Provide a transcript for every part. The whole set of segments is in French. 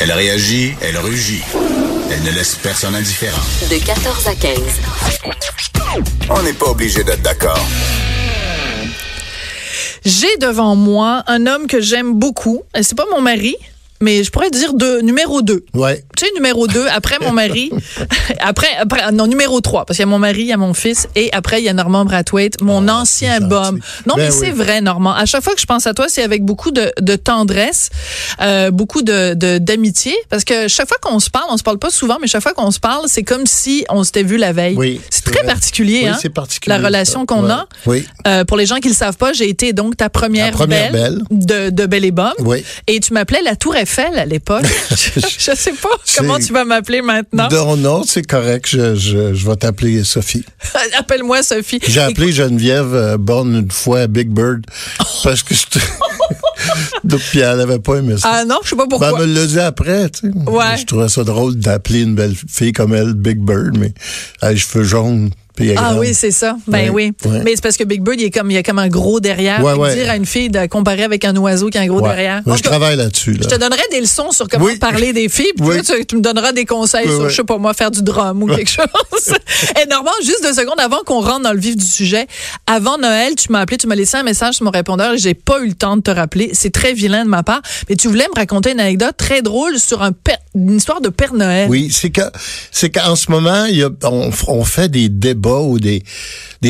Elle réagit, elle rugit. Elle ne laisse personne indifférent. De 14 à 15. On n'est pas obligé d'être d'accord. J'ai devant moi un homme que j'aime beaucoup. C'est pas mon mari, mais je pourrais dire de numéro 2. Ouais. Numéro 2, après mon mari, après, après, non, numéro 3, parce qu'il y a mon mari, il y a mon fils, et après, il y a Normand Brathwaite, mon ancien c'est bum. gentil. Non, Ben mais c'est oui. vrai, Normand. À chaque fois que je pense à toi, c'est avec beaucoup de, de tendresse, euh, beaucoup de de- d'amitié, parce que chaque fois qu'on se parle, on se parle pas souvent, mais chaque fois qu'on se parle, c'est comme si on s'était vu la veille. Oui, C'est c'est très vrai. particulier, Oui, hein? c'est particulier, La relation ça. qu'on Ouais. a. Oui. Euh, pour les gens qui le savent pas, j'ai été donc ta première, première belle. de, de Belle et. Oui. Et tu m'appelais la Tour Eiffel à l'époque. je, je sais pas comment tu vas m'appeler maintenant? Non, non, c'est correct. Je, je, je vais t'appeler Sophie. Appelle-moi Sophie. J'ai appelé Geneviève euh, Bonne une fois à Big Bird parce que je Donc, puis elle avait pas aimé ça. Ah non, je sais pas Ben, pourquoi. elle me l'a dit après, tu sais. Ouais. Je trouvais ça drôle d'appeler une belle fille comme elle Big Bird, mais elle a les cheveux jaunes. Ah oui, c'est ça. Ben oui. Mais c'est parce que Big Bird, il, est comme, il a comme un gros derrière. Ouais. Dire à une fille de comparer avec un oiseau qui a un gros Ouais. derrière. Moi, je cas, travaille là-dessus. Là. Je te donnerai des leçons sur comment Oui. parler des filles, puis toi, tu, tu me donneras des conseils sur, je sais pas moi, faire du drum ou quelque chose. Et Normand, juste deux secondes avant qu'on rentre dans le vif du sujet, avant Noël, tu m'as appelé, tu m'as laissé un message sur mon répondeur et j'ai pas eu le temps de te rappeler. C'est très vilain de ma part, mais tu voulais me raconter une anecdote très drôle sur un père- une histoire de Père Noël. Oui, c'est que c'est qu'en ce moment, y a, on, on fait des débats ou des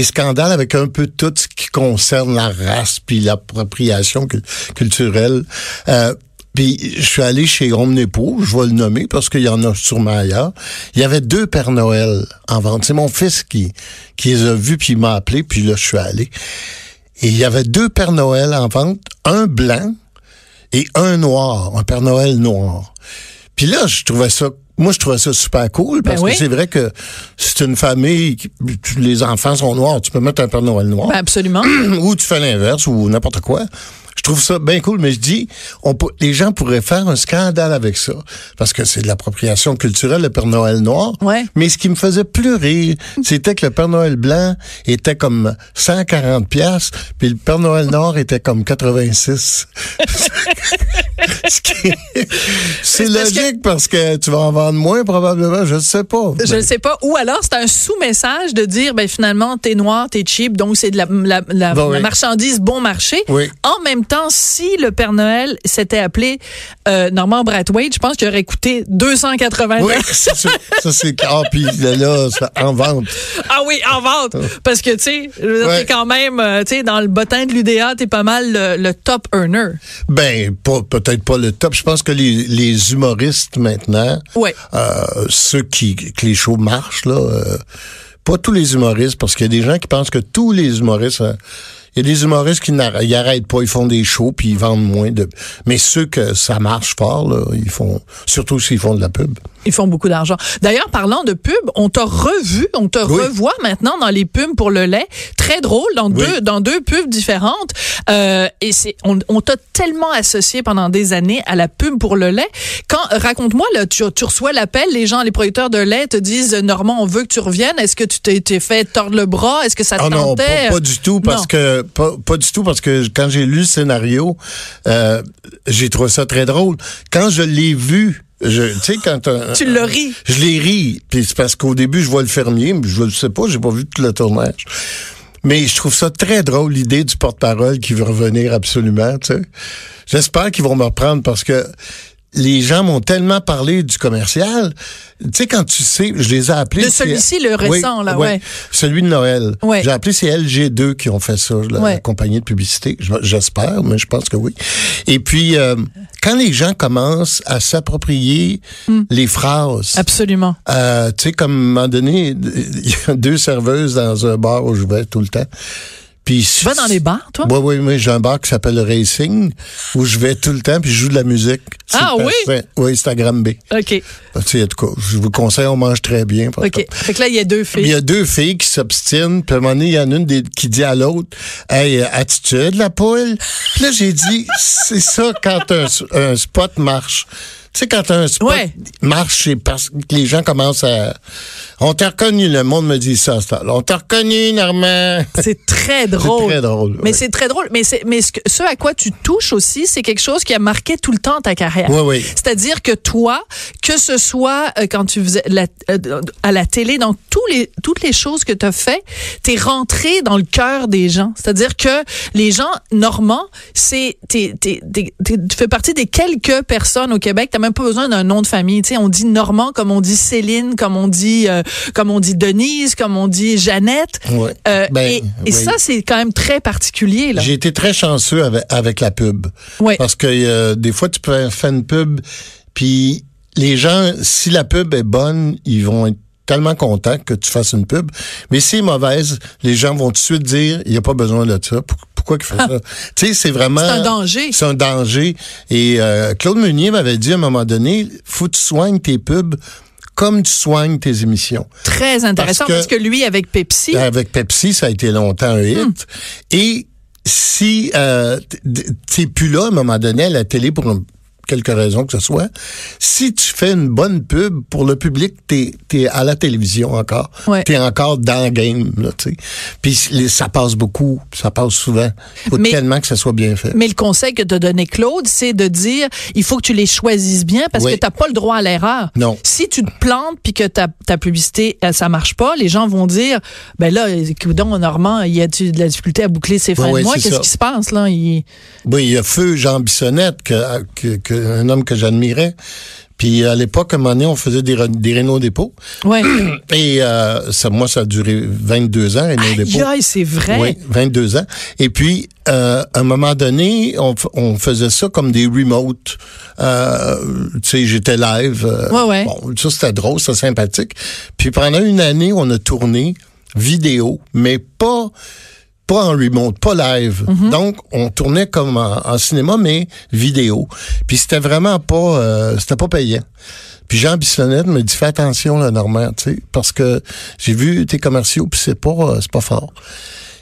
scandales avec un peu tout ce qui concerne la race puis l'appropriation cul- culturelle. Euh, puis je suis allé chez Omnipo, je vais le nommer parce qu'il y en a sûrement ailleurs. Il y avait deux Pères Noël en vente. C'est mon fils qui qui les a vus puis il m'a appelé puis là je suis allé. Et il y avait deux Pères Noël en vente, un blanc et un noir, un Père Noël noir. Puis là, je trouvais ça, moi, je trouvais ça super cool parce Ben oui. que c'est vrai que c'est une famille, qui- les enfants sont noirs, tu peux mettre un Père Noël noir. Ben, absolument. ou tu fais l'inverse ou n'importe quoi. Je trouve ça bien cool, mais je dis, on les gens pourraient faire un scandale avec ça parce que c'est de l'appropriation culturelle, le Père Noël noir. Ouais. Mais ce qui me faisait plus rire, c'était que le Père Noël blanc était comme 140 pièces, puis le Père Noël noir était comme 86. Ce qui est- c'est logique parce que tu vas en vendre moins probablement, je ne sais pas. Je Mais- ne sais pas. Ou alors, c'est un sous-message de dire, ben finalement, t'es noir, t'es cheap, donc c'est de la, la, la- Bon, la oui. marchandise bon marché. Oui. En même temps, si le Père Noël s'était appelé euh, Norman Brathwaite, je pense qu'il aurait coûté 280 Oui, c'est ça. Ça, c'est ah, puis là, ça, en vente. Ah oui, en vente. Parce que, tu sais, Ouais. quand même, euh, tu sais, dans le bottin de l'UDA, t'es pas mal le, le top earner. Ben, peut-être pas le top. Je pense que les, les humoristes maintenant, Ouais. euh, ceux qui que les shows marchent là, euh, pas tous les humoristes, parce qu'il y a des gens qui pensent que tous les humoristes, il y a des humoristes qui n'arrêtent pas, ils font des shows puis ils vendent moins de. Mais ceux que ça marche fort là, ils font surtout s'ils font de la pub. Ils font beaucoup d'argent. D'ailleurs, parlant de pub, on t'a revu, on te Oui. revoit maintenant dans les pubs pour le lait. Très drôle, dans Oui. deux dans deux pubs différentes. Euh, et c'est on, on t'a tellement associé pendant des années à la pub pour le lait. Quand raconte-moi là, tu, tu reçois l'appel, les gens, les producteurs de lait te disent Normand, on veut que tu reviennes. Est-ce que tu t'es fait tordre le bras? Est-ce que ça te non, tentait? pas, pas du tout parce Non. que pas, pas du tout parce que quand j'ai lu le scénario, euh, j'ai trouvé ça très drôle. Quand je l'ai vu, je, tu sais quand un- Tu l'as ri. Je l'ai ri, puis c'est parce qu'au début je vois le fermier, mais je le sais pas, j'ai pas vu tout le tournage. Mais je trouve ça très drôle l'idée du porte-parole qui veut revenir absolument. Tu sais, j'espère qu'ils vont me reprendre parce que les gens m'ont tellement parlé du commercial. Tu sais, quand tu sais, je les ai appelés. De celui-ci, le récent, là, ouais. Celui de Noël. Ouais. J'ai appelé, c'est LG2 qui ont fait ça, la, Ouais. la compagnie de publicité. Je- J'espère, mais je pense que oui. Et puis, euh, quand les gens commencent à s'approprier Hmm. les phrases, Absolument. euh, tu sais, comme à un moment donné, il y a deux serveuses dans un bar où je vais tout le temps. Puis Tu vas dans les bars, toi? Oui, oui, oui. J'ai un bar qui s'appelle le Racing, où je vais tout le temps, puis je joue de la musique. Ah oui? parfait. Oui, c'est à Granby. OK. Tu sais, en tout cas, je vous conseille, on mange très bien. OK. contre. Fait que là, il y a deux Il filles. y a deux filles qui s'obstinent, puis à un moment donné, il y en a une des- qui dit à l'autre Hey, euh, attitude, la poule. Puis là, j'ai dit C'est ça quand un, un spot marche. Tu sais, quand un spot Ouais. marche, c'est parce que les gens commencent à. On t'a reconnu, le monde me dit ça, ça. On t'a reconnu, Normand. C'est très drôle. très drôle, Mais ouais. c'est très drôle. Mais, mais ce, que- ce à quoi tu touches aussi, c'est quelque chose qui a marqué tout le temps ta carrière. Oui, oui. C'est-à-dire que toi, que ce soit euh, quand tu faisais la- euh, à la télé, dans tous les, toutes les choses que tu as fait, t'es rentré dans le cœur des gens. C'est-à-dire que les gens normands, c'est, tu fais partie des quelques personnes au Québec. Même pas besoin d'un nom de famille. Tu sais, on dit Normand comme on dit Céline, comme on dit, euh, comme on dit Denise, comme on dit Jeannette. Euh, Ben, et et oui. ça, c'est quand même très particulier. Là. J'ai été très chanceux avec, avec la pub. Oui. Parce que euh, des fois, tu peux faire une pub, puis les gens, si la pub est bonne, ils vont être tellement contents que tu fasses une pub. Mais si elle est mauvaise, les gens vont tout de suite dire, il n'y a pas besoin de ça. Pour- Pourquoi qu'il fait ça? Tu sais, c'est vraiment... Ah. C'est un danger. C'est un danger. Et euh, Claude Meunier m'avait dit à un moment donné, faut que tu soignes tes pubs comme tu soignes tes émissions. Très intéressant parce Parce que, lui, avec Pepsi, Avec Pepsi, ça a été longtemps un hit. Hmm. Et si euh, t'es plus là à un moment donné à la télé pour une- quelque raison que ce soit, si tu fais une bonne pub pour le public, t'es es à la télévision encore. Ouais. T'es encore dans le game, là, tu. Puis les- ça passe beaucoup, ça passe souvent. Faut Mais- tellement que ça soit bien fait. mais le conseil que t'a donné Claude, c'est de dire il faut que tu les choisisses bien parce Oui. que t'as pas le droit à l'erreur. Non. Si tu te plantes puis que ta, ta publicité euh, ça marche pas, les gens vont dire ben là, donc Normand, il y a de la difficulté à boucler ses fins de mois, qu'est-ce qui se passe là? Il- Oui, il y a Feu Jean Bissonnette, que, que, que- un homme que j'admirais. Puis à l'époque, à un moment donné, on faisait des, des Renault dépôt. Ouais. Et euh, ça, moi, ça a duré 22 ans, Renault dépôt. Aïe, c'est vrai. Oui, 22 ans. Et puis, euh, à un moment donné, on, on faisait ça comme des remotes. Euh, tu sais, j'étais live. Ouais, ouais. Bon, ça, c'était drôle, c'était sympathique. Puis pendant une année, on a tourné vidéo, mais pas pas en remote, pas live. Mm-hmm. Donc, on tournait comme en, en cinéma, mais vidéo. Puis c'était vraiment pas, euh, c'était pas payant. Puis Jean Bissonnette me dit, fais attention, là, Normand, tu sais, parce que j'ai vu tes commerciaux, puis c'est pas, euh, c'est pas fort.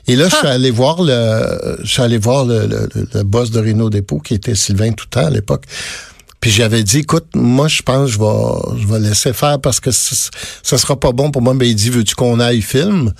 Et là, je suis allé voir le, je suis allé voir le, le, le- boss de Renault Dépôt, qui était Sylvain Toutant à l'époque. Puis j'avais dit, écoute, moi, je pense que je vais, je vais laisser faire parce que ça, sera pas bon pour moi. Ben, il dit, veux-tu qu'on aille film?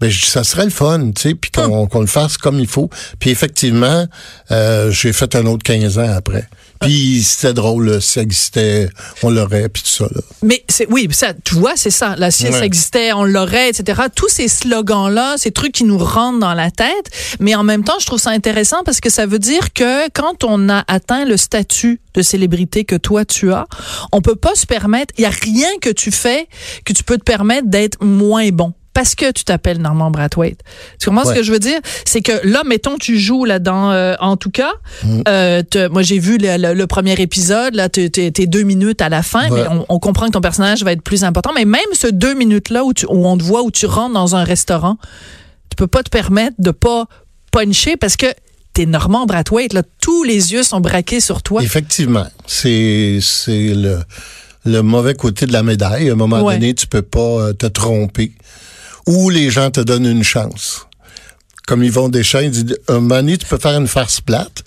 Ben, je dis, ça serait le fun, tu sais, puis qu'on qu'on le fasse comme il faut. Puis effectivement, euh, j'ai fait un autre 15 ans après. Puis c'était drôle, là, si ça existait, on l'aurait, puis tout ça, là. Mais c'est oui, ça, tu vois, c'est ça. La si ça existait, on l'aurait, etc. Tous ces slogans-là, ces trucs qui nous rentrent dans la tête. Mais en même temps, je trouve ça intéressant parce que ça veut dire que quand on a atteint le statut de célébrité que toi tu as, on peut pas se permettre. Il y a rien que tu fais que tu peux te permettre d'être moins bon. Parce que tu t'appelles Normand Brathwaite. Tu comprends ce que je veux dire? C'est que là, mettons, tu joues là dans euh, En tout cas. Mm. Euh, moi, j'ai vu le, le- le premier épisode. Là, t'es deux minutes à la fin, Ouais. mais on, on comprend que ton personnage va être plus important. Mais même ce deux minutes-là où, tu- où on te voit, où tu rentres dans un restaurant, tu peux pas te permettre de pas puncher parce que t'es Normand Brathwaite. Là, tous les yeux sont braqués sur toi. Effectivement, c'est c'est le le mauvais côté de la médaille. À un moment Ouais. donné, tu peux pas euh, te tromper. Ou les gens te donnent une chance. Comme Yvon Deschamps, il dit, un moment donné, tu peux faire une farce plate,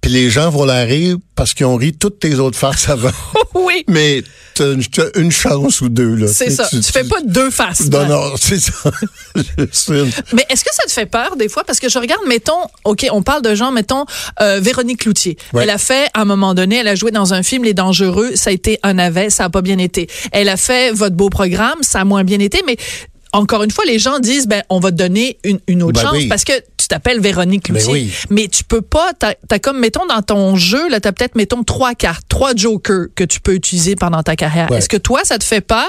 puis les gens vont la rire parce qu'ils ont ri toutes tes autres farces avant. oui, Mais une, t'as une chance ou deux, là. c'est Tu ça. Tu, fais pas deux faces. Non, non, c'est ça. Mais est-ce que ça te fait peur des fois? Parce que je regarde, mettons, OK, on parle de gens, mettons, euh, Véronique Cloutier. Ouais. Elle a fait, à un moment donné, elle a joué dans un film Les Dangereux, ça a été un navet, ça a pas bien été. Elle a fait Votre beau programme, ça a moins bien été, mais encore une fois, les gens disent, ben, on va te donner une, une autre Ben chance oui. parce que tu t'appelles Véronique Ben Cloutier. oui. Mais tu peux pas, t'as as comme, mettons, dans ton jeu, là, t'as peut-être, mettons, trois cartes, trois jokers que tu peux utiliser pendant ta carrière. Ouais. Est-ce que toi, ça te fait peur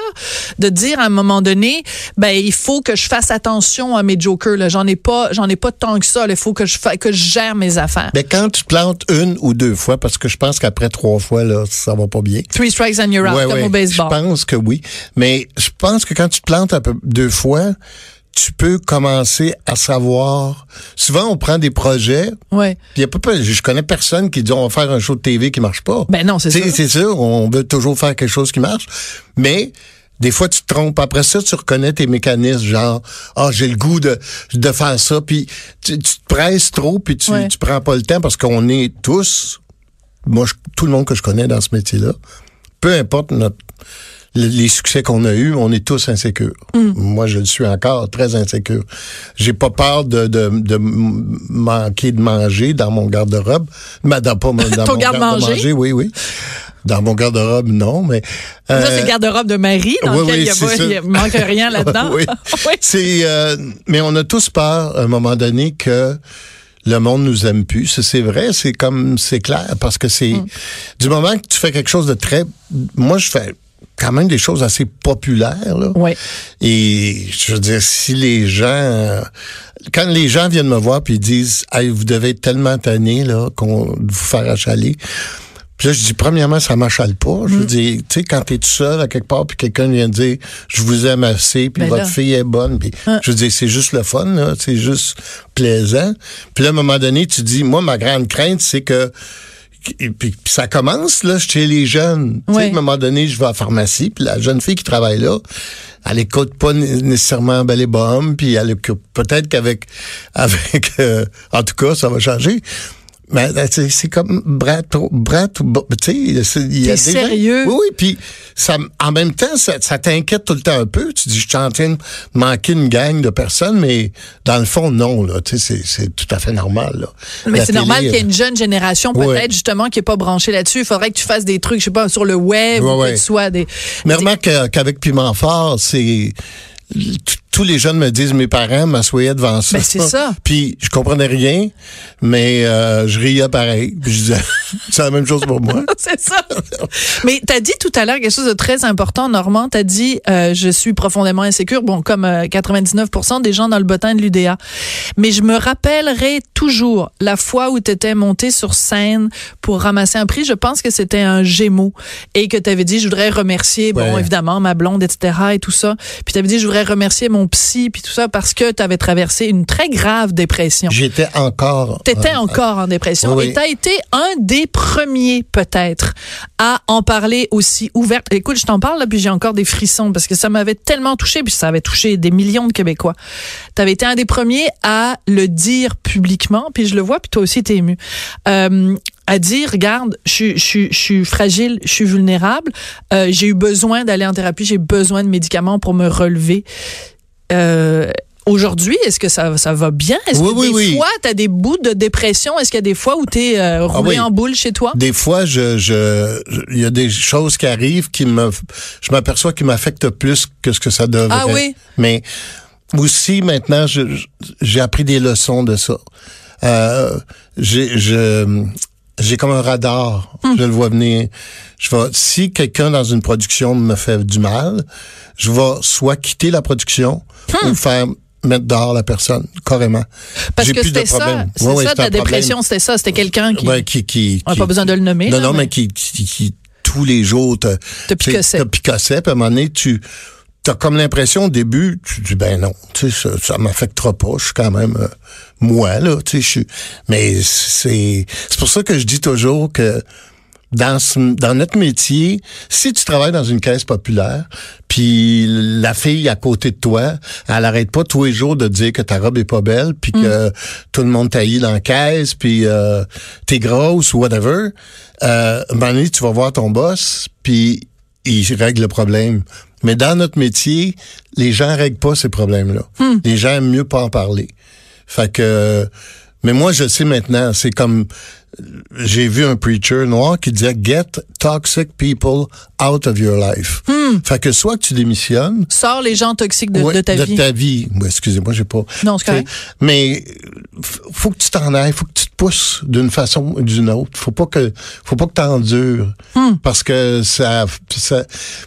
de dire à un moment donné, ben, il faut que je fasse attention à mes jokers, là? J'en ai pas, j'en ai pas tant que ça, là. Il faut que je fa- que je gère mes affaires. Mais quand tu te plantes une ou deux fois, parce que je pense qu'après trois fois, là, ça va pas bien. Three strikes and you're out, Ouais, comme ouais, au baseball. Je pense que oui. Mais je pense que quand tu te plantes un peu deux fois, tu peux commencer à savoir. Souvent, on prend des projets. Ouais. Puis y a pas, pas- je connais personne qui dit on va faire un show de TV qui marche pas. Ben non, c'est ça. C'est sûr, on veut toujours faire quelque chose qui marche. Mais des fois, tu te trompes. Après ça, tu reconnais tes mécanismes, genre, ah, j'ai le goût de, de faire ça. Puis tu, tu te presses trop, puis tu, Ouais. tu prends pas le temps parce qu'on est tous, moi, je- tout le monde que je connais dans ce métier-là, peu importe notre les succès qu'on a eus, on est tous insécures. Mm. Moi, je le suis encore très insécure. J'ai pas peur de, de, de manquer de manger dans mon garde-robe. Mais dans, pas mon- dans Ton mon garde-manger? oui, oui. Dans mon garde-robe, non, mais... Ça, euh, c'est le garde-robe de Marie, dans oui, lequel oui, il y a pas- il manque rien là-dedans. oui. Oui. C'est, euh, mais on a tous peur, à un moment donné, que le monde nous aime plus. C'est vrai, c'est comme, c'est clair, parce que c'est, Mm. du moment que tu fais quelque chose de très, moi, je fais quand même des choses assez populaires, là. Oui. Et je veux dire, si les gens, euh, quand les gens viennent me voir puis ils disent, hey, vous devez être tellement tanné là qu'on de vous faire achaler. Puis là, je dis, premièrement, ça m'achale pas. Mm. Je veux dire, tu sais, quand t'es tout seul à quelque part, puis quelqu'un vient dire, je vous aime assez, puis Ben votre là. fille est bonne, puis Hein. je veux dire, c'est juste le fun, là, c'est juste plaisant. Puis là, à un moment donné, tu dis, moi, ma grande crainte, c'est que et puis, puis ça commence là chez les jeunes. Tu sais, à un moment donné, je vais à la pharmacie, puis la jeune fille qui travaille là, elle écoute pas né- nécessairement Belle et Bomme, puis elle écoute- peut-être qu'avec avec euh, en tout cas, ça va changer. Mais euh, c'est c'est comme ou bo- tu sais, il y a des gens- sérieux? Oui, oui, puis ça en même temps ça, ça t'inquiète tout le temps un peu, tu dis je suis en train de manquer une gang de personnes mais dans le fond non là, tu sais c'est c'est tout à fait normal là. Mais c'est normal qu'il y ait euh, une jeune génération, peut-être, Ouais. justement, qui n'est pas branchée là-dessus. Il faudrait que tu fasses des trucs, je sais pas, sur le web, Ouais, ou que ouais. tu sois des. Mais des- remarque que- qu'avec Piment Fort, c'est tous les jeunes me disent mes parents m'assoyaient devant ça. Ben, c'est ça. Puis je comprenais rien, mais euh, je riais pareil. Puis je disais c'est la même chose pour moi. c'est ça. Mais tu as dit tout à l'heure quelque chose de très important, Normand. Tu as dit euh, je suis profondément insécure, bon, comme euh, 99% des gens dans le bottin de l'UDA. Mais je me rappellerai toujours la fois où tu étais monté sur scène pour ramasser un prix. Je pense que c'était un Gémeaux et que tu avais dit je voudrais remercier, bon, évidemment, ma blonde, etc. et tout ça. Puis tu avais dit je voudrais remercier mon psy, puis tout ça, parce que tu avais traversé une très grave dépression. J'étais encore. T'étais euh, encore en dépression oui. et t'as été un des premiers peut-être à en parler aussi ouverte. Écoute, je t'en parle là, puis j'ai encore des frissons parce que ça m'avait tellement touché, puis ça avait touché des millions de Québécois. T'avais été un des premiers à le dire publiquement, puis je le vois, puis toi aussi t'es ému. Euh, à dire, regarde, je suis fragile, je suis vulnérable, euh, j'ai eu besoin d'aller en thérapie, j'ai besoin de médicaments pour me relever. Euh, Aujourd'hui, est-ce que ça, ça va bien? Est-ce Oui, que oui, des oui. fois, tu as des bouts de dépression? Est-ce qu'il y a des fois où tu es roulé oui. en boule chez toi? Des fois, je, je, il y a des choses qui arrivent qui me, je m'aperçois qui m'affectent plus que ce que ça devrait. Ah oui? Mais aussi maintenant, j'ai appris des leçons de ça. Euh, j'ai, je, j'ai comme un radar. Hmm. Je le vois venir. Je vais, si quelqu'un dans une production me fait du mal, je vais soit quitter la production ou faire mettre dehors la personne, carrément. Hmm. Parce que de c'était ça. C'est Ouais, ouais, ça, un problème. dépression, c'était ça. C'était quelqu'un qui. Ouais, qui, qui, On n'a qui- pas besoin de le nommer. non, là, non, mais, mais- qui, qui, qui, tous les jours te, Te picossait. te picossait, puis à un moment donné, tu as comme l'impression au début, tu dis ben non, tu sais, ça, ça m'affectera pas, je suis quand même euh, moi, là, tu sais, je suis. Mais c'est c'est pour ça que je dis toujours que dans, ce- dans notre métier, si tu travailles dans une caisse populaire, puis la fille à côté de toi, elle arrête pas tous les jours de dire que ta robe est pas belle, puis que tout le monde taillit dans la caisse, puis euh, t'es grosse ou whatever, euh, donné, tu vas voir ton boss, puis il règle le problème. Mais dans notre métier, les gens règlent pas ces problèmes-là. Les gens aiment mieux pas en parler. Fait que, mais moi, je sais maintenant, c'est comme, j'ai vu un preacher noir qui disait get toxic people out of your life. Fait que soit que tu démissionnes, Sors les gens toxiques de, ouais, de ta vie. vie. Ouais, excusez-moi, j'ai pas. Non, c'est correct. Mais faut que tu t'en ailles, faut que tu te pousses d'une façon ou d'une autre. Faut pas que, faut pas que t'endures Hmm. parce que ça, ça.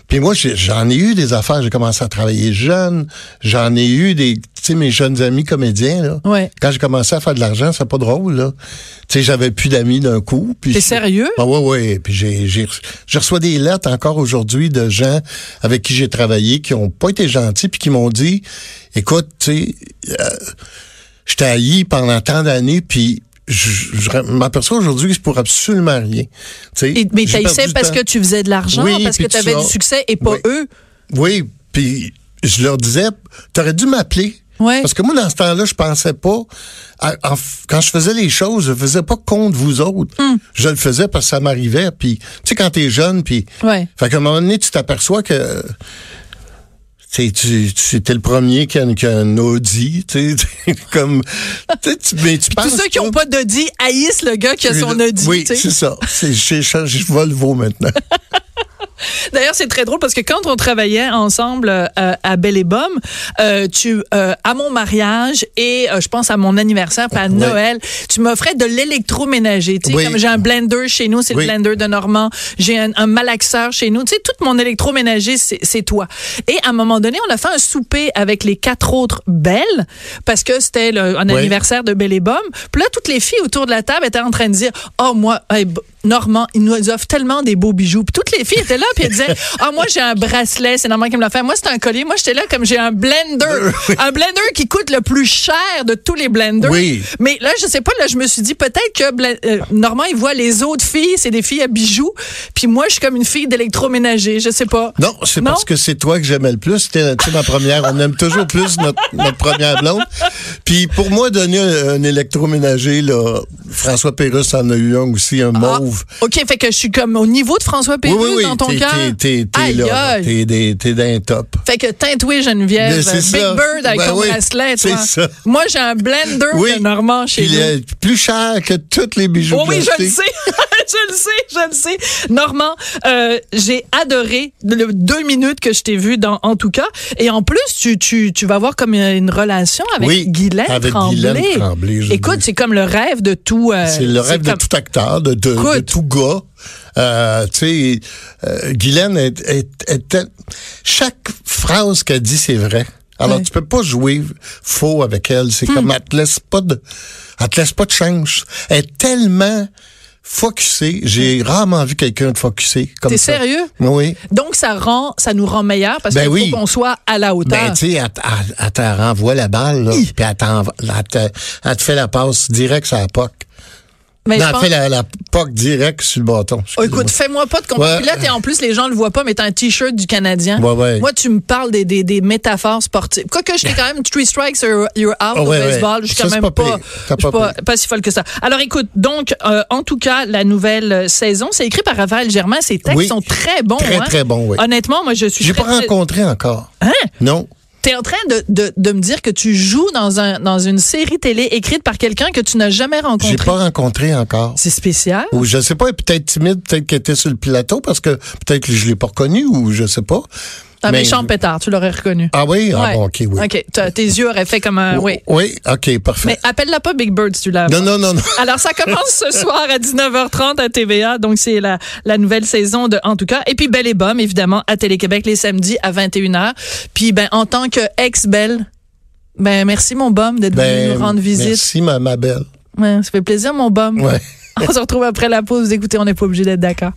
Puis moi, j'en ai eu des affaires. J'ai commencé à travailler jeune. J'en ai eu des, tu sais, mes jeunes amis comédiens là. Ouais. Quand j'ai commencé à faire de l'argent, c'est pas drôle là. Tu sais, j'avais plus d'amis d'un coup. T'es sérieux? ah ouais, ouais. Puis j'ai, j'ai j'ai, je reçois des lettres encore aujourd'hui de gens avec qui j'ai travaillé qui ont pas été gentils puis qui m'ont dit, écoute, tu sais, euh, je t'ai haï pendant tant d'années puis je, je m'aperçois aujourd'hui que c'est pour absolument rien. Tu sais, Et- mais t'haïssais parce temps. que tu faisais de l'argent, Oui, parce que tu avais du succès et pas Oui. eux? Oui, puis je leur disais, t'aurais dû m'appeler. Ouais. Parce que moi, dans ce temps-là, je pensais pas. à- en f- quand je faisais les choses, je faisais pas contre vous autres. Hmm. Je le faisais parce que ça m'arrivait. Puis, tu sais, quand t'es jeune, puis. Ouais. Fait qu'à un moment donné, tu t'aperçois que. Tu sais, tu le premier qui a, qui a un Audi, tu sais, comme, tu mais tu Tous penses ceux qui n'ont pas d'Audi haïssent le gars qui a son Audi. Oui, c'est ça. Je Volvo maintenant. D'ailleurs, c'est très drôle parce que quand on travaillait ensemble euh, à Belle et Bomme, euh, tu euh, à mon mariage et je pense à mon anniversaire puis à. Noël, tu m'offrais de l'électroménager. Tu sais, Oui. comme j'ai un blender chez nous, c'est Oui. le blender de Normand. J'ai un, un malaxeur chez nous. Tu sais, tout mon électroménager, c'est toi. Et à un moment donné, on a fait un souper avec les quatre autres belles parce que c'était un anniversaire de Belle et Bomme. Puis là, toutes les filles autour de la table étaient en train de dire, oh moi, hey, Normand, il nous offre tellement des beaux bijoux. Puis toutes les filles étaient là, puis elles disaient, ah moi j'ai un bracelet, c'est normal qu'il me l'a fait. Moi c'est un collier. Moi j'étais là comme j'ai un blender, un blender qui coûte le plus cher de tous les blenders. Oui. Mais là je sais pas, là je me suis dit peut-être que euh, Normand il voit les autres filles, c'est des filles à bijoux, puis moi je suis comme une fille d'électroménager. Je sais pas. Non, c'est parce que c'est toi que j'aimais le plus. C'était tu ma première. On aime toujours plus notre, notre première blonde. Puis pour moi, donner un, un électroménager, là, François Pérusse en a eu un aussi, un mauve. Ah, OK, fait que je suis comme au niveau de François oui, Pérusse oui, oui. dans ton cœur. t'es, là. T'es, d'un top. Fait que teintoué Geneviève, Big ça. Bird avec Ben ton oui, bracelet, toi. ça. Moi, j'ai un blender Oui. de Normand chez il est plus cher que tous les bijoux Oh oui, je le sais, je le sais, je le sais. Normand, euh, j'ai adoré le deux minutes que je t'ai vu dans En tout cas. Et en plus, tu, tu, tu vas avoir comme une relation avec Oui, Guylaine avec Tremblay. Guylaine Tremblay, Écoute, c'est comme le rêve de tout. euh, C'est le rêve de comme- tout acteur, de, de, de Écoute. Tout gars. Euh, tu sais, euh, Guylaine est, est, chaque phrase qu'elle dit, c'est vrai. Alors, Ouais. tu peux pas jouer faux avec elle. C'est comme, elle te laisse pas de, elle te laisse pas de chance. Elle est tellement focusée. J'ai rarement vu quelqu'un de focusé comme T'es ça. sérieux? Oui. Donc, ça rend, ça nous rend meilleurs parce Ben qu'il oui. faut qu'on soit à la hauteur. Ben, tu sais, elle, elle- elle te renvoie la balle, là, puis elle te fait la passe direct sur la POC. Mais non, je elle pense- fait la, la POC direct sur le bâton. Oh, écoute, fais-moi pas de compte. Ouais. Puis là, t'es en plus, les gens le voient pas, mais t'as un t-shirt du Canadien. Ouais, ouais. Moi, tu me parles des, des, des métaphores sportives. Quoique, j'étais quand même three strikes, you're, you're out Ah, au ouais, ouais. baseball. Je suis quand même pas pas, si folle que ça. Alors, écoute, donc, euh, en tout cas, la nouvelle euh, saison, c'est écrit par Raphaël Germain. Ses textes Oui. sont très bons. Très, hein. très bons, oui. Honnêtement, moi, je suis J'ai pas rencontré encore. Hein? Non. T'es en train de, de, de me dire que tu joues dans, un, dans une série télé écrite par quelqu'un que tu n'as jamais J'ai rencontré. pas rencontré encore. C'est spécial. Ou je sais pas, peut-être timide, peut-être qu'elle était sur le plateau parce que peut-être que je l'ai pas reconnu ou je sais pas. Un Mais- méchant pétard, tu l'aurais reconnu. Ah oui? Ah Ouais. bon, OK, oui. OK. Tes yeux auraient fait comme un. Oui. Oui, OK, parfait. Mais appelle-la pas Big Bird si tu l'as. non, non, non, non. Alors, ça commence ce soir à 19h30 à TVA. Donc, c'est la, la nouvelle saison de En tout cas. Et puis, Belle et Bomme, évidemment, à Télé-Québec les samedis à 21h. Puis, ben, en tant que ex-belle, ben, merci, mon Bum, d'être venu Ben, nous rendre visite. Merci, ma, ma belle. Ouais, ça fait plaisir, mon Bum. Ouais. On se retrouve après la pause. Écoutez, on n'est pas obligé d'être d'accord.